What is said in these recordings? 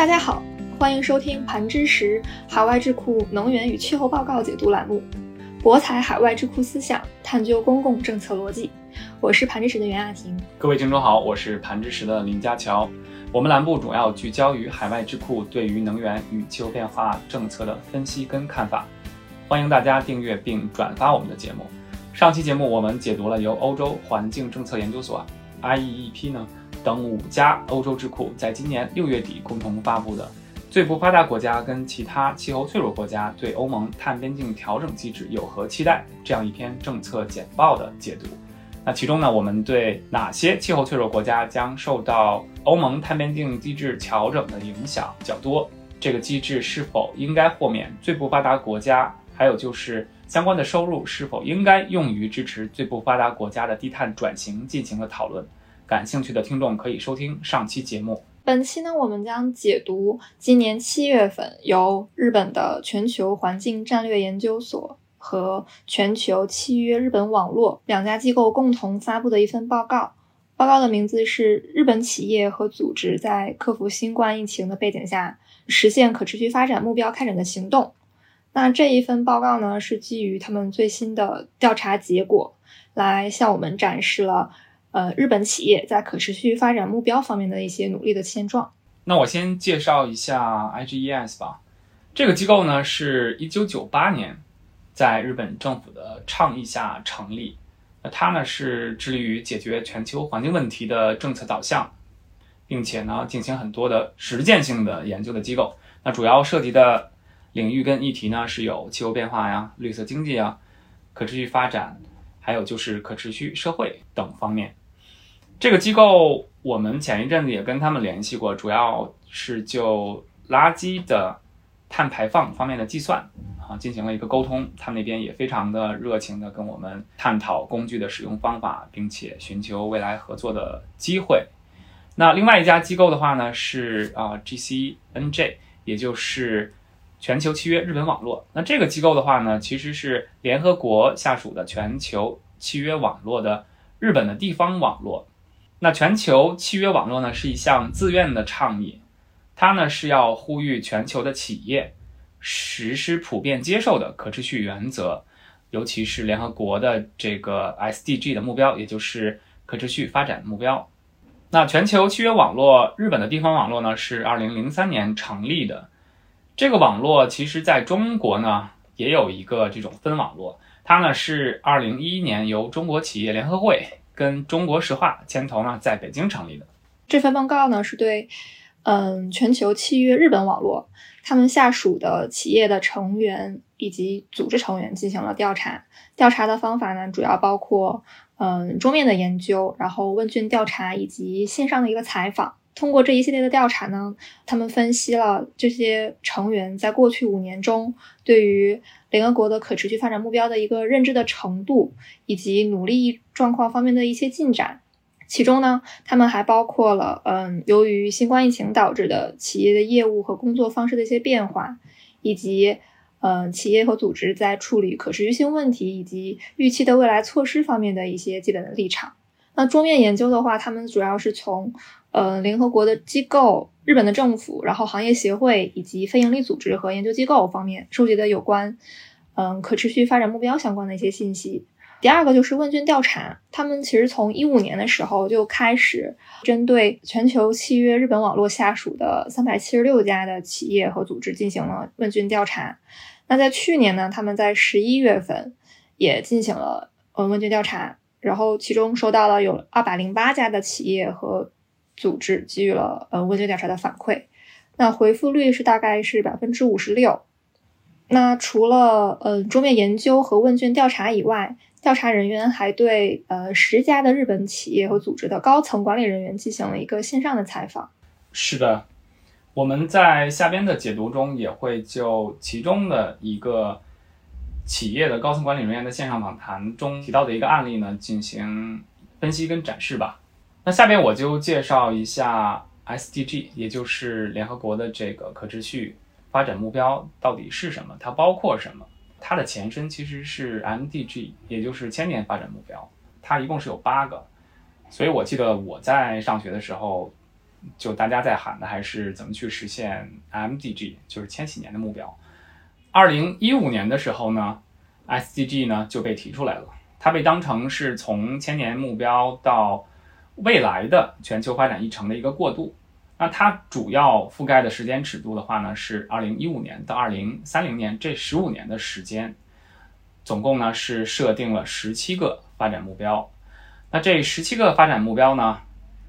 大家好，欢迎收听盘知识海外智库能源与气候报告解读栏目，博采海外智库思想，探究公共政策逻辑。我是盘知识的袁雅婷。各位听众好，我是盘知识的林家乔。我们栏目主要聚焦于海外智库对于能源与气候变化政策的分析跟看法，欢迎大家订阅并转发我们的节目。上期节目我们解读了由欧洲环境政策研究所 IEEP 呢等五家欧洲智库在今年六月底共同发布的最不发达国家跟其他气候脆弱国家对欧盟碳边境调整机制有何期待这样一篇政策简报的解读。那其中呢，我们对哪些气候脆弱国家将受到欧盟碳边境机制调整的影响较多？这个机制是否应该豁免最不发达国家？还有就是相关的收入是否应该用于支持最不发达国家的低碳转型进行了讨论。感兴趣的听众可以收听上期节目。本期呢，我们将解读今年七月份由日本的全球环境战略研究所。和全球契约日本网络两家机构共同发布的一份报告，报告的名字是《日本企业和组织在克服新冠疫情的背景下实现可持续发展目标开展的行动》。那这一份报告呢，是基于他们最新的调查结果，来向我们展示了呃日本企业在可持续发展目标方面的一些努力的现状。那我先介绍一下 IGES 吧，这个机构呢是一九九八年。在日本政府的倡议下成立，那它呢是致力于解决全球环境问题的政策导向，并且呢进行很多的实践性的研究的机构。那主要涉及的领域跟议题呢是有气候变化呀、绿色经济啊、可持续发展，还有就是可持续社会等方面。这个机构我们前一阵子也跟他们联系过，主要是就垃圾的碳排放方面的计算。啊，进行了一个沟通，他们那边也非常的热情的跟我们探讨工具的使用方法，并且寻求未来合作的机会。那另外一家机构的话呢，是啊 GCNJ，也就是全球契约日本网络。那这个机构的话呢，其实是联合国下属的全球契约网络的日本的地方网络。那全球契约网络呢，是一项自愿的倡议，它呢是要呼吁全球的企业。实施普遍接受的可持续原则，尤其是联合国的这个 SDG 的目标，也就是可持续发展目标。那全球契约网络日本的地方网络呢，是二零零三年成立的。这个网络其实在中国呢也有一个这种分网络，它呢是二零一一年由中国企业联合会跟中国石化牵头呢在北京成立的。这份报告呢是对。嗯，全球契约日本网络，他们下属的企业的成员以及组织成员进行了调查。调查的方法呢，主要包括嗯桌面的研究，然后问卷调查以及线上的一个采访。通过这一系列的调查呢，他们分析了这些成员在过去五年中对于联合国的可持续发展目标的一个认知的程度，以及努力状况方面的一些进展。其中呢，他们还包括了，嗯，由于新冠疫情导致的企业的业务和工作方式的一些变化，以及，嗯，企业和组织在处理可持续性问题以及预期的未来措施方面的一些基本的立场。那桌面研究的话，他们主要是从，呃，联合国的机构、日本的政府、然后行业协会以及非营利组织和研究机构方面收集的有关，嗯，可持续发展目标相关的一些信息。第二个就是问卷调查，他们其实从一五年的时候就开始针对全球契约日本网络下属的三百七十六家的企业和组织进行了问卷调查。那在去年呢，他们在十一月份也进行了呃问卷调查，然后其中收到了有二百零八家的企业和组织给予了呃问卷调查的反馈，那回复率是大概是百分之五十六。那除了呃桌面研究和问卷调查以外，调查人员还对呃十家的日本企业和组织的高层管理人员进行了一个线上的采访。是的，我们在下边的解读中也会就其中的一个企业的高层管理人员的线上访谈中提到的一个案例呢进行分析跟展示吧。那下边我就介绍一下 SDG，也就是联合国的这个可持续发展目标到底是什么，它包括什么。它的前身其实是 MDG，也就是千年发展目标，它一共是有八个。所以我记得我在上学的时候，就大家在喊的还是怎么去实现 MDG，就是千禧年的目标。二零一五年的时候呢，SDG 呢就被提出来了，它被当成是从千年目标到未来的全球发展议程的一个过渡。那它主要覆盖的时间尺度的话呢，是二零一五年到二零三零年这十五年的时间，总共呢是设定了十七个发展目标。那这十七个发展目标呢，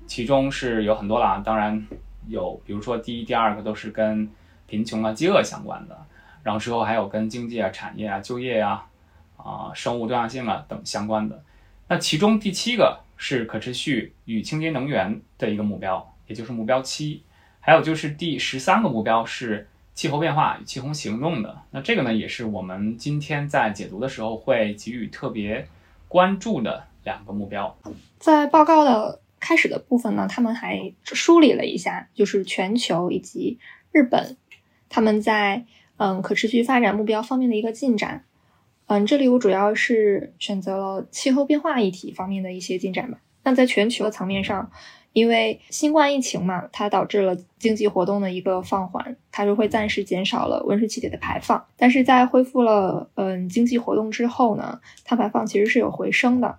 其中是有很多了啊，当然有，比如说第一、第二个都是跟贫穷啊、饥饿相关的，然后之后还有跟经济啊、产业啊、就业呀、啊生物多样性啊等相关的。那其中第七个是可持续与清洁能源的一个目标。也就是目标七，还有就是第十三个目标是气候变化与气候行动的。那这个呢，也是我们今天在解读的时候会给予特别关注的两个目标。在报告的开始的部分呢，他们还梳理了一下，就是全球以及日本他们在嗯可持续发展目标方面的一个进展。嗯，这里我主要是选择了气候变化议题方面的一些进展吧。那在全球层面上。因为新冠疫情嘛，它导致了经济活动的一个放缓，它就会暂时减少了温室气体的排放。但是在恢复了嗯经济活动之后呢，碳排放其实是有回升的。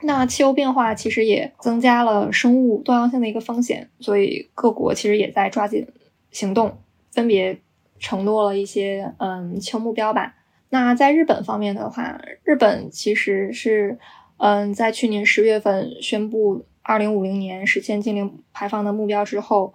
那气候变化其实也增加了生物多样性的一个风险，所以各国其实也在抓紧行动，分别承诺了一些嗯气候目标吧。那在日本方面的话，日本其实是嗯在去年十月份宣布。二零五零年实现净零排放的目标之后，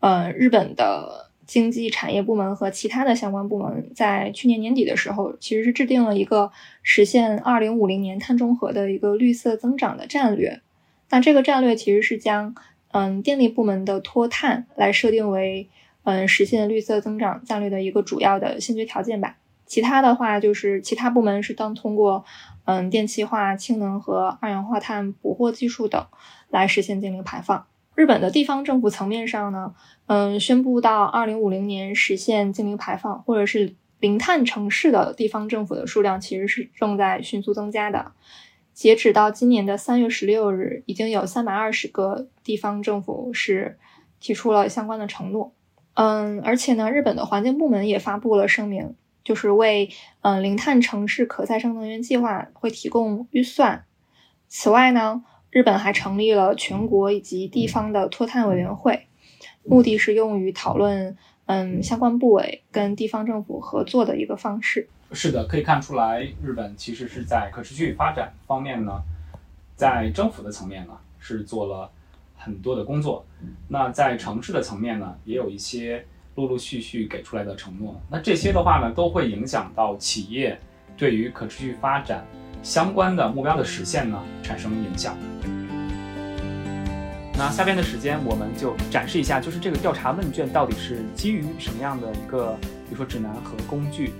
呃，日本的经济产业部门和其他的相关部门在去年年底的时候，其实是制定了一个实现二零五零年碳中和的一个绿色增长的战略。那这个战略其实是将嗯电力部门的脱碳来设定为嗯实现绿色增长战略的一个主要的先决条件吧。其他的话就是其他部门是当通过嗯电气化、氢能和二氧化碳捕获技术等。来实现净零排放。日本的地方政府层面上呢，嗯，宣布到二零五零年实现净零排放或者是零碳城市的地方政府的数量其实是正在迅速增加的。截止到今年的三月十六日，已经有三百二十个地方政府是提出了相关的承诺。嗯，而且呢，日本的环境部门也发布了声明，就是为嗯零碳城市可再生能源计划会提供预算。此外呢。日本还成立了全国以及地方的脱碳委员会，目的是用于讨论，嗯，相关部委跟地方政府合作的一个方式。是的，可以看出来，日本其实是在可持续发展方面呢，在政府的层面呢是做了很多的工作。那在城市的层面呢，也有一些陆陆续续给出来的承诺。那这些的话呢，都会影响到企业对于可持续发展。相关的目标的实现呢，产生影响。那下边的时间，我们就展示一下，就是这个调查问卷到底是基于什么样的一个，比如说指南和工具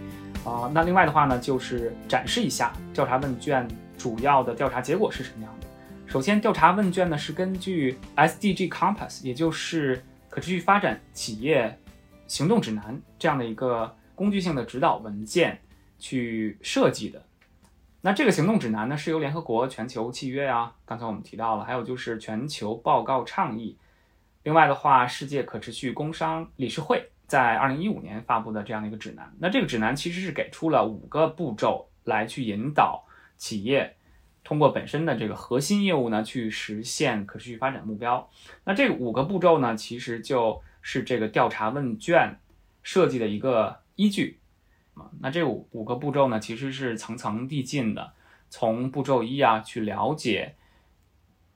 啊。那另外的话呢，就是展示一下调查问卷主要的调查结果是什么样的。首先，调查问卷呢是根据 SDG Compass，也就是可持续发展企业行动指南这样的一个工具性的指导文件去设计的。那这个行动指南呢，是由联合国全球契约啊，刚才我们提到了，还有就是全球报告倡议，另外的话，世界可持续工商理事会在二零一五年发布的这样的一个指南。那这个指南其实是给出了五个步骤来去引导企业通过本身的这个核心业务呢，去实现可持续发展目标。那这五个步骤呢，其实就是这个调查问卷设计的一个依据。那这五五个步骤呢，其实是层层递进的。从步骤一啊，去了解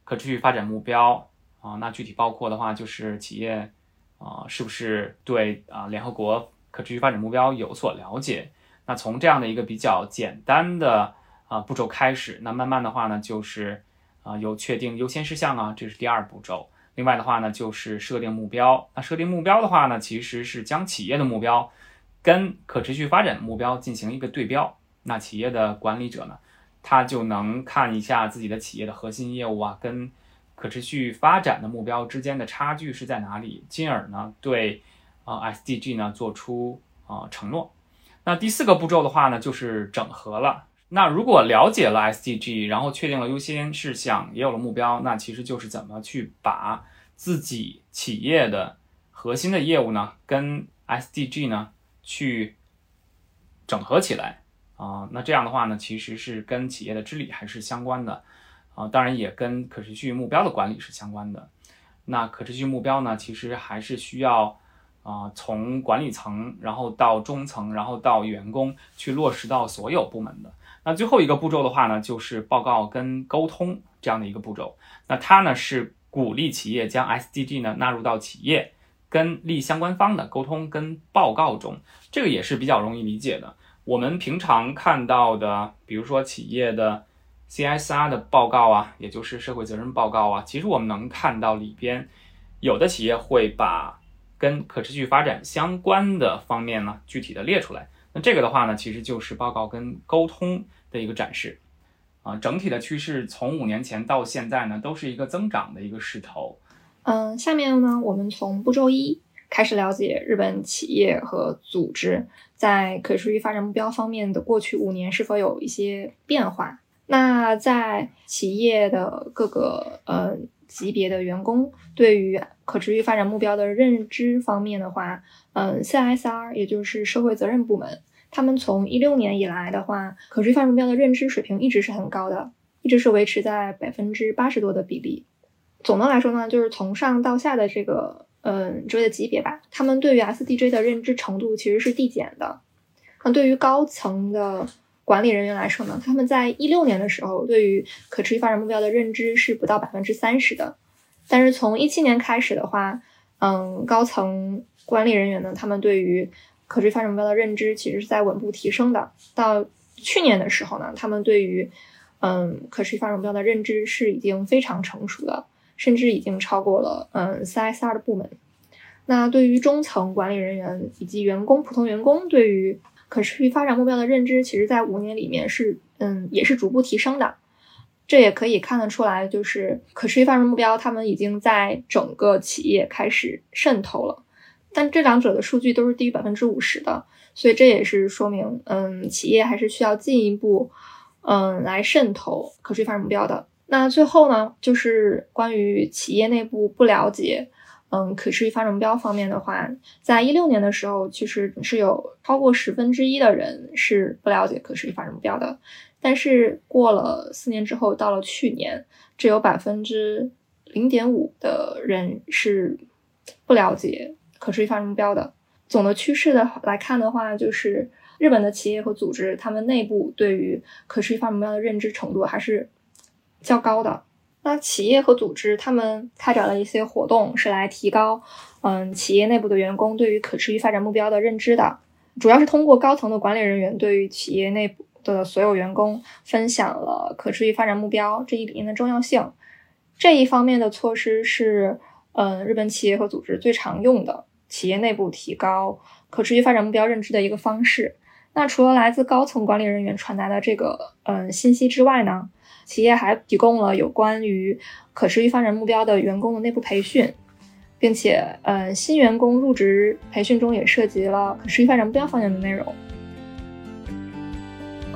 可持续发展目标啊，那具体包括的话，就是企业啊，是不是对啊联合国可持续发展目标有所了解？那从这样的一个比较简单的啊步骤开始，那慢慢的话呢，就是啊有确定优先事项啊，这是第二步骤。另外的话呢，就是设定目标。那设定目标的话呢，其实是将企业的目标。跟可持续发展目标进行一个对标，那企业的管理者呢，他就能看一下自己的企业的核心业务啊，跟可持续发展的目标之间的差距是在哪里，进而呢对啊 SDG 呢做出啊承诺。那第四个步骤的话呢，就是整合了。那如果了解了 SDG，然后确定了优先事项，也有了目标，那其实就是怎么去把自己企业的核心的业务呢，跟 SDG 呢去整合起来啊。那这样的话呢，其实是跟企业的治理还是相关的啊，当然也跟可持续目标的管理是相关的。那可持续目标呢，其实还是需要啊，从管理层，然后到中层，然后到员工去落实到所有部门的。那最后一个步骤的话呢，就是报告跟沟通这样的一个步骤。那它呢是鼓励企业将 SDG 呢纳入到企业跟利益相关方的沟通跟报告中，这个也是比较容易理解的。我们平常看到的，比如说企业的 CSR 的报告啊，也就是社会责任报告啊，其实我们能看到里边有的企业会把跟可持续发展相关的方面呢具体的列出来。那这个的话呢，其实就是报告跟沟通的一个展示，啊，整体的趋势从五年前到现在呢，都是一个增长的一个势头。嗯，下面呢，我们从步骤一开始了解日本企业和组织在可持续发展目标方面的过去五年是否有一些变化。那在企业的各个呃级别的员工对于可持续发展目标的认知方面的话，嗯，CSR 也就是社会责任部门，他们从一六年以来的话，可持续发展目标的认知水平一直是很高的，一直是维持在百分之八十多的比例。总的来说呢，就是从上到下的这个嗯职位的级别吧，他们对于 SDG 的认知程度其实是递减的。那对于高层的管理人员来说呢，他们在一六年的时候，对于可持续发展目标的认知是不到百分之三十的。但是从一七年开始的话，嗯，高层管理人员呢，他们对于可持续发展目标的认知其实是在稳步提升的。到去年的时候呢，他们对于嗯可持续发展目标的认知是已经非常成熟的，甚至已经超过了嗯 CSR 的部门。那对于中层管理人员以及员工，普通员工对于可持续发展目标的认知，其实在五年里面是嗯也是逐步提升的。这也可以看得出来，就是可持续发展目标，他们已经在整个企业开始渗透了。但这两者的数据都是低于百分之五十的，所以这也是说明，嗯，企业还是需要进一步，嗯，来渗透可持续发展目标的。那最后呢，就是关于企业内部不了解，嗯，可持续发展目标方面的话，在一六年的时候，其实是有超过十分之一的人是不了解可持续发展目标的。但是过了四年之后，到了去年，只有百分之零点五的人是不了解可持续发展目标的。总的趋势的来看的话，就是日本的企业和组织，他们内部对于可持续发展目标的认知程度还是较高的。那企业和组织他们开展了一些活动，是来提高嗯企业内部的员工对于可持续发展目标的认知的，主要是通过高层的管理人员对于企业内部。的所有员工分享了可持续发展目标这一理念的重要性。这一方面的措施是，嗯，日本企业和组织最常用的企业内部提高可持续发展目标认知的一个方式。那除了来自高层管理人员传达的这个嗯信息之外呢，企业还提供了有关于可持续发展目标的员工的内部培训，并且嗯新员工入职培训中也涉及了可持续发展目标方面的内容。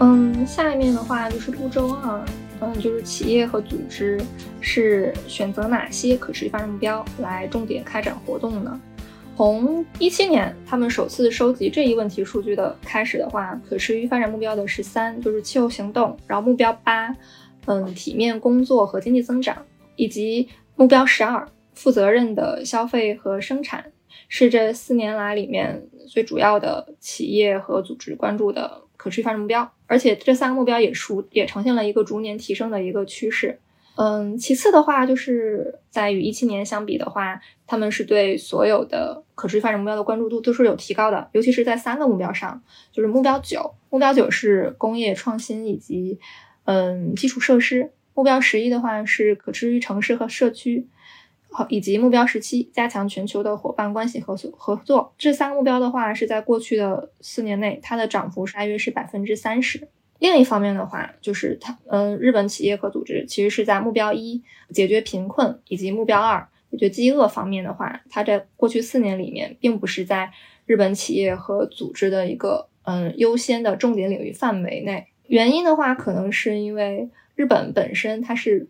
嗯，下面的话就是步骤二，嗯，就是企业和组织是选择哪些可持续发展目标来重点开展活动呢？从一七年他们首次收集这一问题数据的开始的话，可持续发展目标的十三就是气候行动，然后目标八，嗯，体面工作和经济增长，以及目标十二，负责任的消费和生产，是这四年来里面最主要的企业和组织关注的。可持续发展目标，而且这三个目标也逐也呈现了一个逐年提升的一个趋势。嗯，其次的话，就是在与一七年相比的话，他们是对所有的可持续发展目标的关注度都是有提高的，尤其是在三个目标上，就是目标九，目标九是工业创新以及嗯基础设施，目标十一的话是可持续城市和社区。好，以及目标十七，加强全球的伙伴关系合作合作。这三个目标的话，是在过去的四年内，它的涨幅大约是百分之三十。另一方面的话，就是它，嗯，日本企业和组织其实是在目标一解决贫困以及目标二解决饥饿方面的话，它在过去四年里面，并不是在日本企业和组织的一个嗯优先的重点领域范围内。原因的话，可能是因为日本本身它是。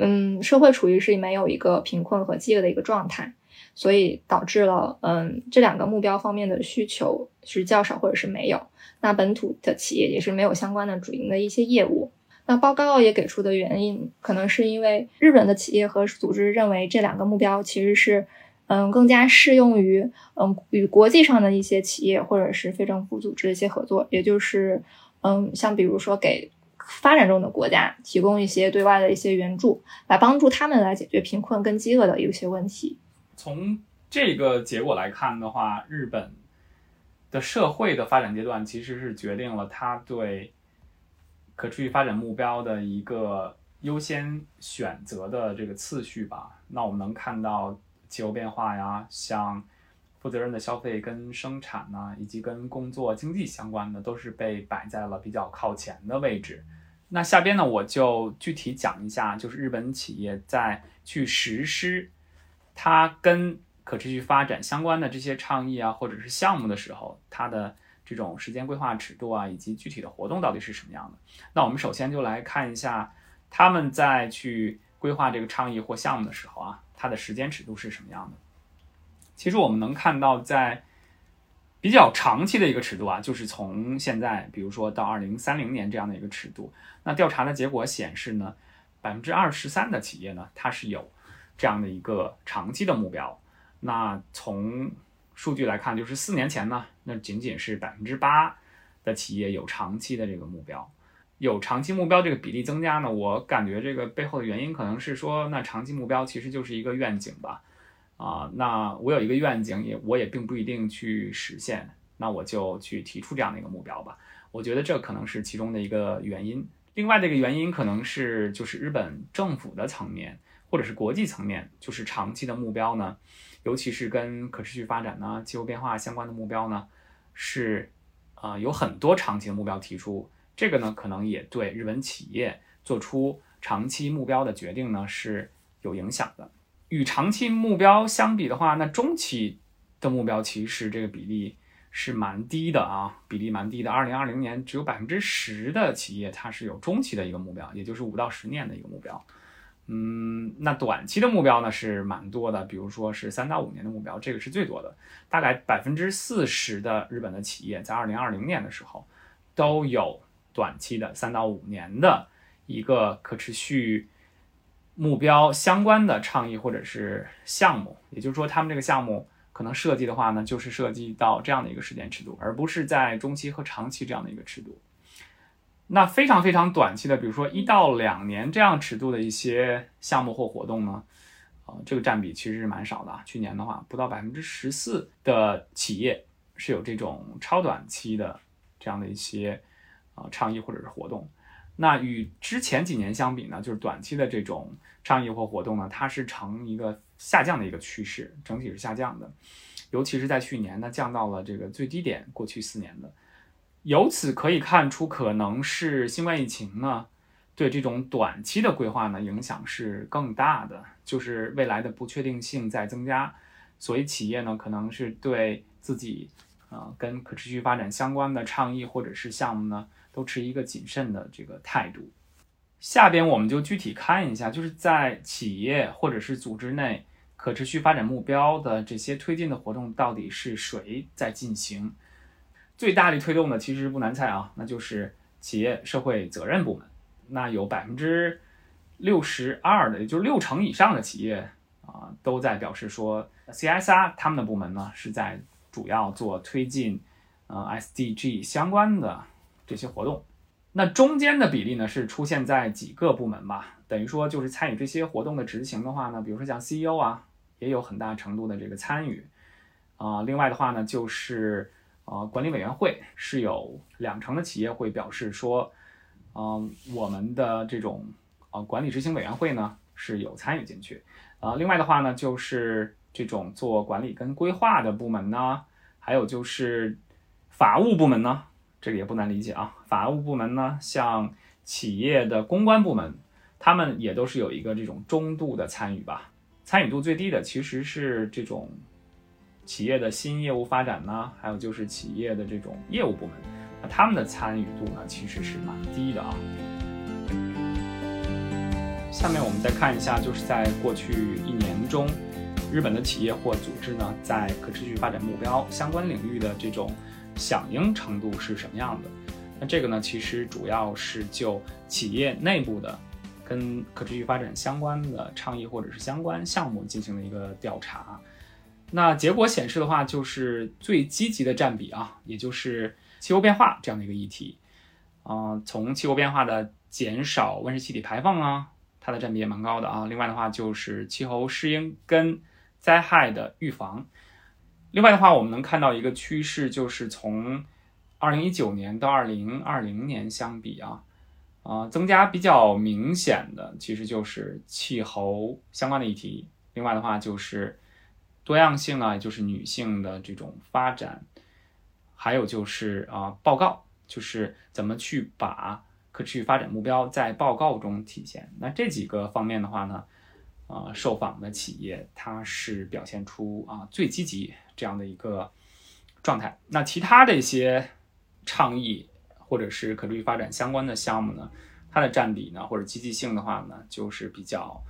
嗯，社会处于是没有一个贫困和饥饿的一个状态，所以导致了嗯这两个目标方面的需求是较少或者是没有。那本土的企业也是没有相关的主营的一些业务。那报告也给出的原因，可能是因为日本的企业和组织认为这两个目标其实是嗯更加适用于嗯与国际上的一些企业或者是非政府组织的一些合作，也就是嗯像比如说给。发展中的国家提供一些对外的一些援助，来帮助他们来解决贫困跟饥饿的一些问题。从这个结果来看的话，日本的社会的发展阶段其实是决定了它对可持续发展目标的一个优先选择的这个次序吧。那我们能看到气候变化呀，像负责任的消费跟生产呢，以及跟工作经济相关的，都是被摆在了比较靠前的位置。那下边呢，我就具体讲一下，就是日本企业在去实施它跟可持续发展相关的这些倡议啊，或者是项目的时候，它的这种时间规划尺度啊，以及具体的活动到底是什么样的。那我们首先就来看一下他们在去规划这个倡议或项目的时候啊，它的时间尺度是什么样的。其实我们能看到，在比较长期的一个尺度啊，就是从现在，比如说到二零三零年这样的一个尺度。那调查的结果显示呢，百分之二十三的企业呢，它是有这样的一个长期的目标。那从数据来看，就是四年前呢，那仅仅是百分之八的企业有长期的这个目标。有长期目标这个比例增加呢，我感觉这个背后的原因可能是说，那长期目标其实就是一个愿景吧。啊，那我有一个愿景，也我也并不一定去实现，那我就去提出这样的一个目标吧。我觉得这可能是其中的一个原因。另外的一个原因可能是，就是日本政府的层面，或者是国际层面，就是长期的目标呢，尤其是跟可持续发展呢、气候变化相关的目标呢，是啊有很多长期的目标提出。这个呢，可能也对日本企业做出长期目标的决定呢是有影响的。与长期目标相比的话，那中期的目标其实这个比例是蛮低的啊，比例蛮低的。二零二零年只有百分之十的企业它是有中期的一个目标，也就是五到十年的一个目标。嗯，那短期的目标呢是蛮多的，比如说是三到五年的目标，这个是最多的。大概百分之四十的日本的企业在二零二零年的时候都有短期的三到五年的一个可持续。目标相关的倡议或者是项目，也就是说，他们这个项目可能设计的话呢，就是设计到这样的一个时间尺度，而不是在中期和长期这样的一个尺度。那非常非常短期的，比如说一到两年这样尺度的一些项目或活动呢，啊，这个占比其实是蛮少的。去年的话，不到百分之十四的企业是有这种超短期的这样的一些啊倡议或者是活动。那与之前几年相比呢，就是短期的这种倡议或活动呢，它是呈一个下降的一个趋势，整体是下降的，尤其是在去年呢，降到了这个最低点。过去四年的，由此可以看出，可能是新冠疫情呢，对这种短期的规划呢影响是更大的，就是未来的不确定性在增加，所以企业呢可能是对自己啊跟可持续发展相关的倡议或者是项目呢。都持一个谨慎的这个态度。下边我们就具体看一下，就是在企业或者是组织内可持续发展目标的这些推进的活动，到底是谁在进行？最大力推动的其实不难猜啊，那就是企业社会责任部门。那有百分之六十二的，也就是六成以上的企业啊，都在表示说，CSR 他们的部门呢是在主要做推进呃 SDG 相关的。这些活动，那中间的比例呢是出现在几个部门吧，等于说就是参与这些活动的执行的话呢，比如说像 CEO 啊，也有很大程度的这个参与，啊，另外的话呢就是啊管理委员会是有两成的企业会表示说，嗯，我们的这种啊管理执行委员会呢是有参与进去，啊，另外的话呢就是这种做管理跟规划的部门呢，还有就是法务部门呢。这个也不难理解啊，法务部门呢，像企业的公关部门，他们也都是有一个这种中度的参与吧。参与度最低的其实是这种企业的新业务发展呢，还有就是企业的这种业务部门，那他们的参与度呢，其实是蛮低的啊。下面我们再看一下，就是在过去一年中，日本的企业或组织呢，在可持续发展目标相关领域的这种响应程度是什么样的？那这个呢，其实主要是就企业内部的跟可持续发展相关的倡议或者是相关项目进行了一个调查。那结果显示的话，就是最积极的占比啊，也就是气候变化这样的一个议题啊，从气候变化的减少温室气体排放啊。它的占比也蛮高的啊。另外的话，就是气候适应跟灾害的预防。另外的话，我们能看到一个趋势，就是从二零一九年到二零二零年相比啊，啊，增加比较明显的，其实就是气候相关的议题。另外的话，就是多样性啊，就是女性的这种发展，还有就是啊，报告，就是怎么去把。可持续发展目标在报告中体现。那这几个方面的话呢，啊，受访的企业它是表现出啊最积极这样的一个状态。那其他的一些倡议或者是可持续发展相关的项目呢，它的占比呢或者积极性的话呢，就是比较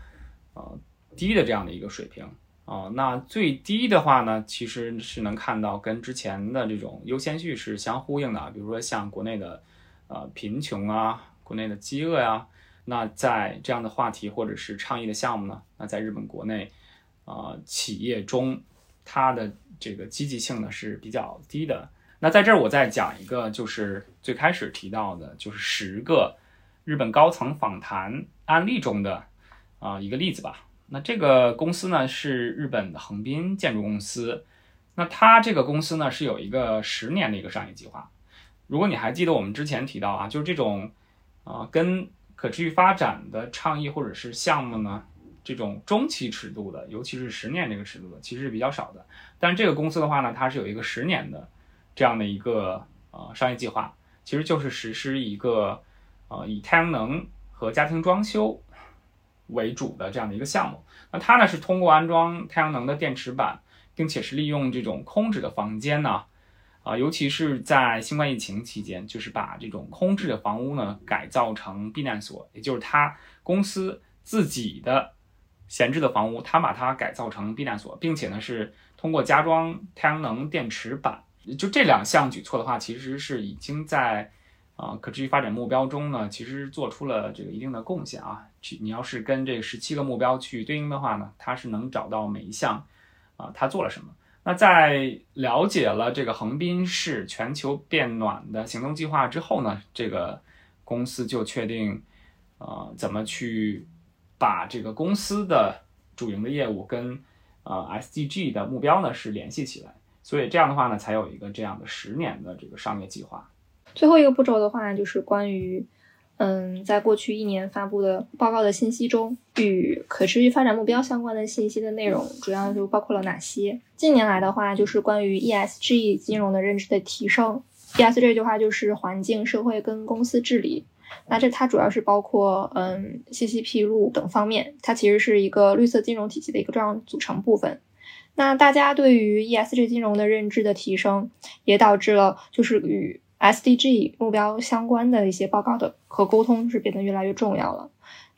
呃低的这样的一个水平啊。那最低的话呢，其实是能看到跟之前的这种优先序是相呼应的。比如说像国内的。呃，贫穷啊，国内的饥饿呀，那在这样的话题或者是倡议的项目呢，那在日本国内，呃，企业中，它的这个积极性呢是比较低的。那在这儿我再讲一个，就是最开始提到的，就是十个日本高层访谈案例中的啊一个例子吧。那这个公司呢是日本的横滨建筑公司，那它这个公司呢是有一个十年的一个商业计划。如果你还记得我们之前提到啊，就是这种，啊，跟可持续发展的倡议或者是项目呢，这种中期尺度的，尤其是十年这个尺度的，其实是比较少的。但是这个公司的话呢，它是有一个十年的这样的一个呃商业计划，其实就是实施一个呃以太阳能和家庭装修为主的这样的一个项目。那它呢是通过安装太阳能的电池板，并且是利用这种空置的房间呢。啊，尤其是在新冠疫情期间，就是把这种空置的房屋呢改造成避难所，也就是他公司自己的闲置的房屋，他把它改造成避难所，并且呢是通过加装太阳能电池板，就这两项举措的话，其实是已经在啊可持续发展目标中呢，其实做出了这个一定的贡献啊。去你要是跟这十七个目标去对应的话呢，它是能找到每一项啊它做了什么。那在了解了这个横滨市全球变暖的行动计划之后呢，这个公司就确定，呃，怎么去把这个公司的主营的业务跟呃 SDG 的目标呢是联系起来，所以这样的话呢，才有一个这样的十年的这个商业计划。最后一个步骤的话，就是关于。嗯，在过去一年发布的报告的信息中，与可持续发展目标相关的信息的内容主要就包括了哪些？近年来的话，就是关于 ESG 金融的认知的提升。ESG 这句话就是环境、社会跟公司治理。那这它主要是包括嗯信息披露等方面，它其实是一个绿色金融体系的一个重要组成部分。那大家对于 ESG 金融的认知的提升，也导致了就是与 SDG 目标相关的一些报告的和沟通是变得越来越重要了。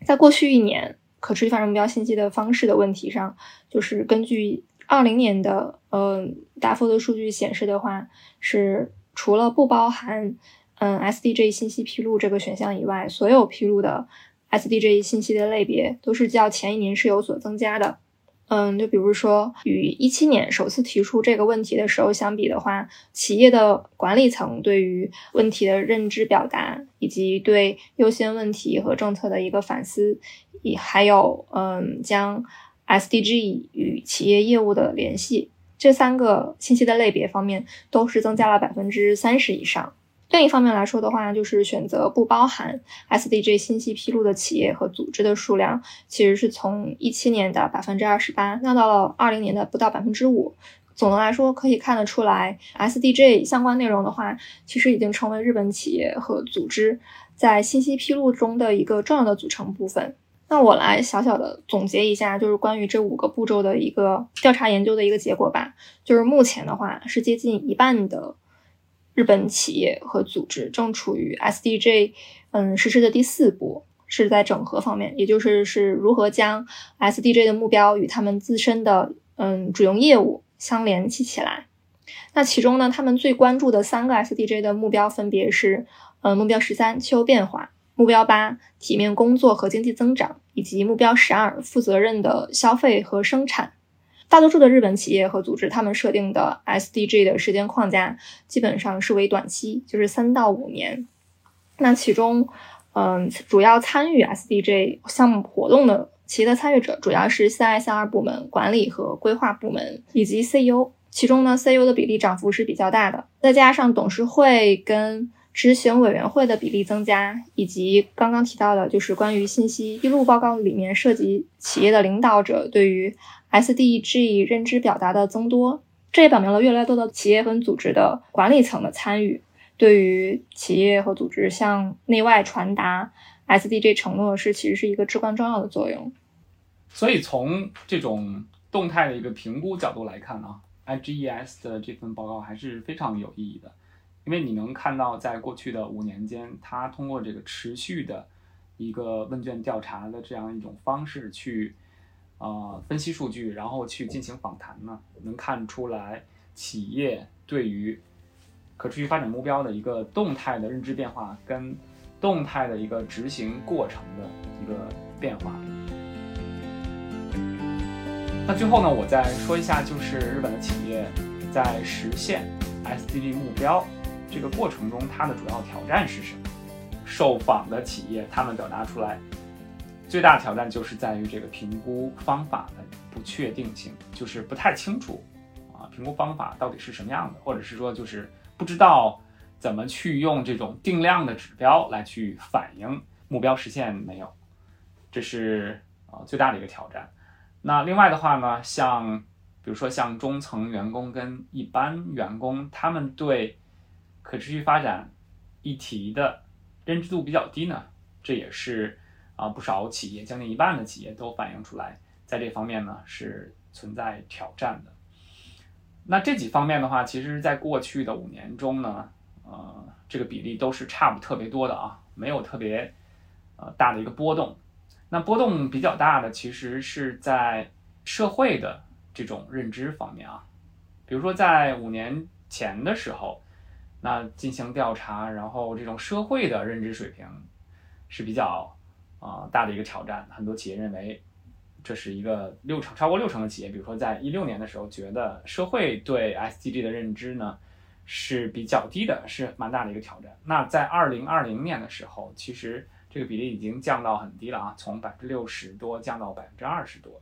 在过去一年，可持续发展目标信息的方式的问题上，就是根据二零年的呃答复的数据显示的话，是除了不包含嗯 SDG 信息披露这个选项以外，所有披露的 SDG 信息的类别都是较前一年是有所增加的。嗯，就比如说与一七年首次提出这个问题的时候相比的话，企业的管理层对于问题的认知表达，以及对优先问题和政策的一个反思，也还有嗯将 SDG 与企业业务的联系这三个信息的类别方面，都是增加了百分之三十以上。另一方面来说的话，就是选择不包含 SDG 信息披露的企业和组织的数量，其实是从一七年的百分之二十八降到了二零年的不到百分之五。总的来说，可以看得出来，SDG 相关内容的话，其实已经成为日本企业和组织在信息披露中的一个重要的组成部分。那我来小小的总结一下，就是关于这五个步骤的一个调查研究的一个结果吧。就是目前的话，是接近一半的。日本企业和组织正处于 SDG 嗯实施的第四步，是在整合方面，也就是是如何将 SDG 的目标与他们自身的嗯主营业务相联系起来。那其中呢，他们最关注的三个 SDG 的目标分别是，呃，目标十三气候变化，目标八体面工作和经济增长，以及目标十二负责任的消费和生产。大多数的日本企业和组织，他们设定的 SDG 的时间框架基本上是为短期，就是三到五年。那其中，嗯，主要参与 SDG 项目活动的企业的参与者，主要是 CSR 部门、管理和规划部门以及 CEO。其中呢，CEO 的比例涨幅是比较大的，再加上董事会跟执行委员会的比例增加，以及刚刚提到的，就是关于信息披露报告里面涉及企业的领导者对于 SDG 认知表达的增多，这也表明了越来越多的企业和组织的管理层的参与，对于企业和组织向内外传达 SDG 承诺是其实是一个至关重要的作用。所以从这种动态的一个评估角度来看呢，IGES 的这份报告还是非常有意义的。因为你能看到，在过去的五年间，它通过这个持续的一个问卷调查的这样一种方式去，呃，分析数据，然后去进行访谈呢，能看出来企业对于可持续发展目标的一个动态的认知变化跟动态的一个执行过程的一个变化。那最后呢，我再说一下，就是日本的企业在实现 SDG 目标。这个过程中，它的主要挑战是什么？受访的企业他们表达出来，最大挑战就是在于这个评估方法的不确定性，就是不太清楚啊，评估方法到底是什么样的，或者是说就是不知道怎么去用这种定量的指标来去反映目标实现没有，这是啊最大的一个挑战。那另外的话呢，像比如说像中层员工跟一般员工，他们对可持续发展议题的认知度比较低呢，这也是啊不少企业将近一半的企业都反映出来，在这方面呢是存在挑战的。那这几方面的话，其实在过去的五年中呢，呃，这个比例都是差不特别多的啊，没有特别呃大的一个波动。那波动比较大的，其实是在社会的这种认知方面啊，比如说在五年前的时候。那进行调查，然后这种社会的认知水平是比较啊大的一个挑战。很多企业认为这是一个六成超过六成的企业，比如说在一六年的时候，觉得社会对 SDG 的认知呢是比较低的，是蛮大的一个挑战。那在二零二零年的时候，其实这个比例已经降到很低了啊，从百分之六十多降到百分之二十多。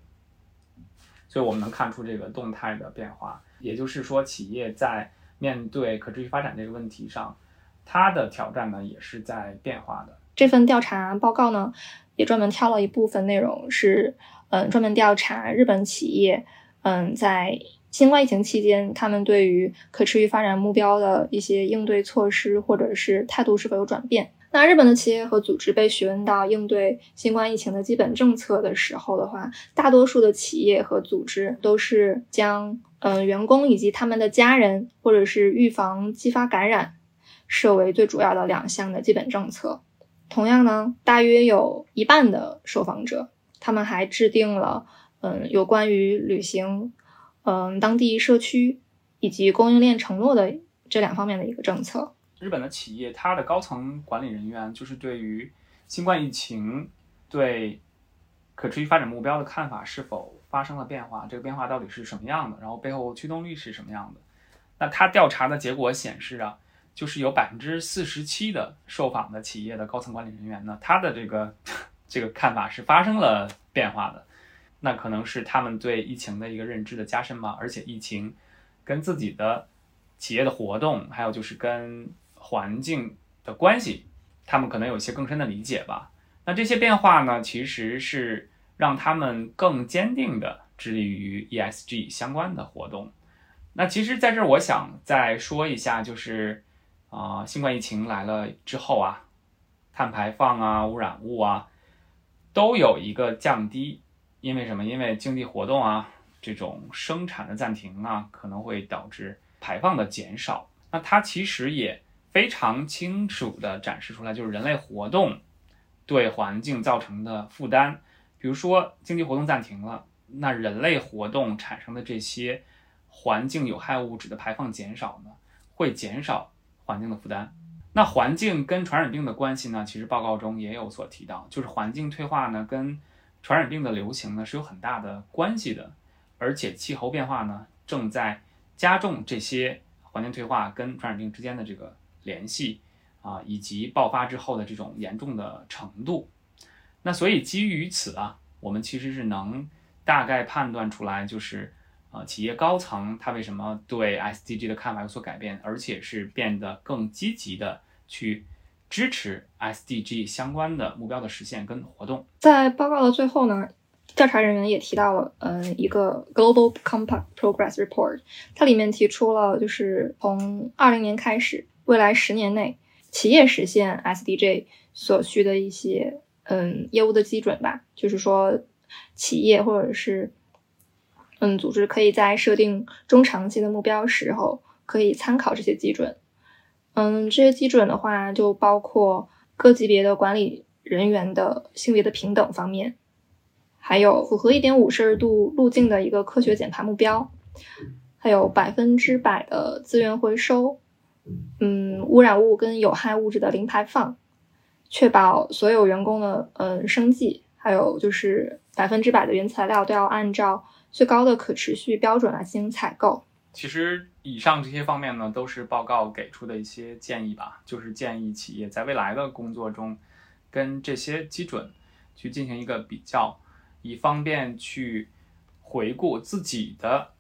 所以我们能看出这个动态的变化，也就是说企业在。面对可持续发展这个问题上，它的挑战呢也是在变化的。这份调查报告呢，也专门挑了一部分内容，是嗯专门调查日本企业嗯在新冠疫情期间，他们对于可持续发展目标的一些应对措施或者是态度是否有转变。那日本的企业和组织被询问到应对新冠疫情的基本政策的时候的话，大多数的企业和组织都是将。嗯，员工以及他们的家人，或者是预防激发感染，设为最主要的两项的基本政策。同样呢，大约有一半的受访者，他们还制定了嗯有关于履行嗯当地社区以及供应链承诺的这两方面的一个政策。日本的企业，它的高层管理人员就是对于新冠疫情对可持续发展目标的看法是否？发生了变化，这个变化到底是什么样的？然后背后驱动力是什么样的？那他调查的结果显示啊，就是有百分之四十七的受访的企业的高层管理人员呢，他的这个 这个看法是发生了变化的。那可能是他们对疫情的一个认知的加深嘛，而且疫情跟自己的企业的活动，还有就是跟环境的关系，他们可能有一些更深的理解吧。那这些变化呢，其实是。让他们更坚定地致力于 ESG 相关的活动。那其实，在这儿我想再说一下，就是啊，新冠疫情来了之后啊，碳排放啊、污染物啊，都有一个降低。因为什么？因为经济活动啊，这种生产的暂停啊，可能会导致排放的减少。那它其实也非常清楚地展示出来，就是人类活动对环境造成的负担，比如说经济活动暂停了，那人类活动产生的这些环境有害物质的排放减少呢，会减少环境的负担。那环境跟传染病的关系呢，其实报告中也有所提到，就是环境退化呢跟传染病的流行呢是有很大的关系的，而且气候变化呢正在加重这些环境退化跟传染病之间的这个联系啊，以及爆发之后的这种严重的程度。那所以基于此啊，我们其实是能大概判断出来，就是啊企业高层他为什么对 SDG 的看法有所改变，而且是变得更积极的去。支持 SDG 相关的目标的实现跟活动。在报告的最后呢，调查人员也提到了，嗯，一个 Global Compact Progress Report，它里面提出了，就是从二零年开始，未来十年内，企业实现 SDG 所需的一些，嗯，业务的基准吧。就是说，企业或者是，嗯，组织可以在设定中长期的目标时候，可以参考这些基准。嗯，这些基准的话，就包括各级别的管理人员的性别的平等方面，还有符合一点五摄氏度路径的一个科学减排目标，还有百分之百的资源回收，嗯，污染物跟有害物质的零排放，确保所有员工的嗯生计，还有就是百分之百的原材料都要按照最高的可持续标准来进行采购。其实以上这些方面呢，都是报告给出的一些建议吧，就是建议企业在未来的工作中，跟这些基准去进行一个比较，以方便去回顾自己的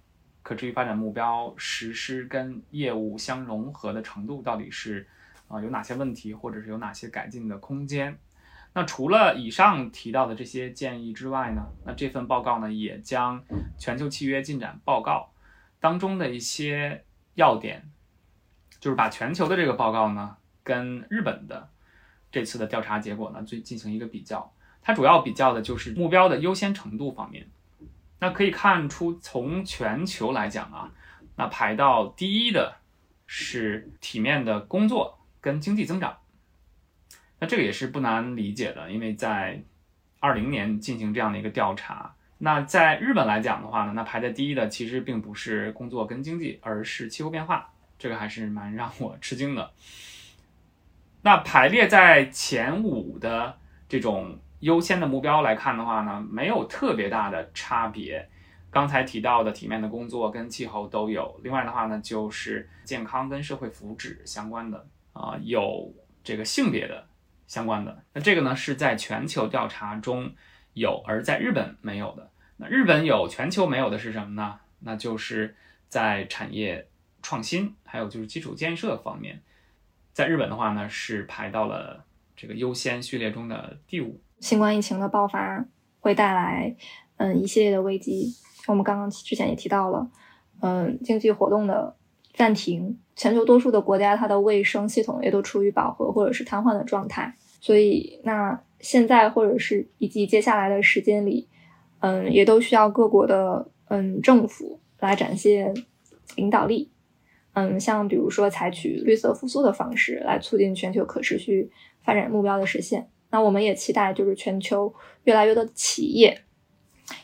可持续发展目标实施跟业务相融合的程度到底是啊有哪些问题，或者是有哪些改进的空间。那除了以上提到的这些建议之外呢，那这份报告呢也将全球契约进展报告。当中的一些要点，就是把全球的这个报告呢，跟日本的这次的调查结果呢，最进行一个比较。它主要比较的就是目标的优先程度方面。那可以看出，从全球来讲啊，那排到第一的是体面的工作跟经济增长。这个也是不难理解的，因为在二零年进行这样的一个调查。那在日本来讲的话呢，那排在第一的其实并不是工作跟经济，而是气候变化，这个还是蛮让我吃惊的。那排列在前五的这种优先的目标来看的话呢，没有特别大的差别。刚才提到的体面的工作跟气候都有，另外的话呢，就是健康跟社会福祉相关的啊，有这个性别的相关的。那这个呢是在全球调查中。有，而在日本没有的。那日本有，全球没有的是什么呢？那就是在产业创新，还有就是基础建设方面，在日本的话呢，是排到了这个优先序列中的第五。新冠疫情的爆发会带来，嗯，一系列的危机。我们刚刚之前也提到了，嗯，经济活动的暂停，全球多数的国家它的卫生系统也都处于饱和或者是瘫痪的状态。所以，那现在或者是以及接下来的时间里，嗯，也都需要各国的嗯政府来展现领导力，嗯，像比如说采取绿色复苏的方式来促进全球可持续发展目标的实现。那我们也期待就是全球越来越多的企业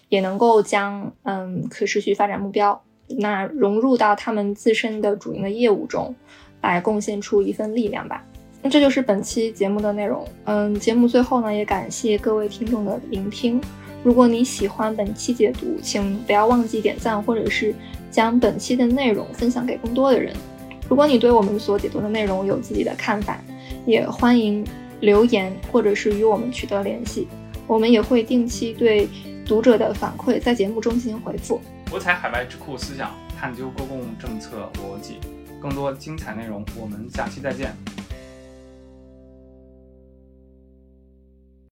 也能够将嗯可持续发展目标那融入到他们自身的主营的业务中，来贡献出一份力量吧。那这就是本期节目的内容。嗯，节目最后呢，也感谢各位听众的聆听。如果你喜欢本期解读，请不要忘记点赞，或者是将本期的内容分享给更多的人。如果你对我们所解读的内容有自己的看法，也欢迎留言或者是与我们取得联系。我们也会定期对读者的反馈在节目中进行回复。博采海外智库思想，探究公共政策逻辑，更多精彩内容，我们下期再见。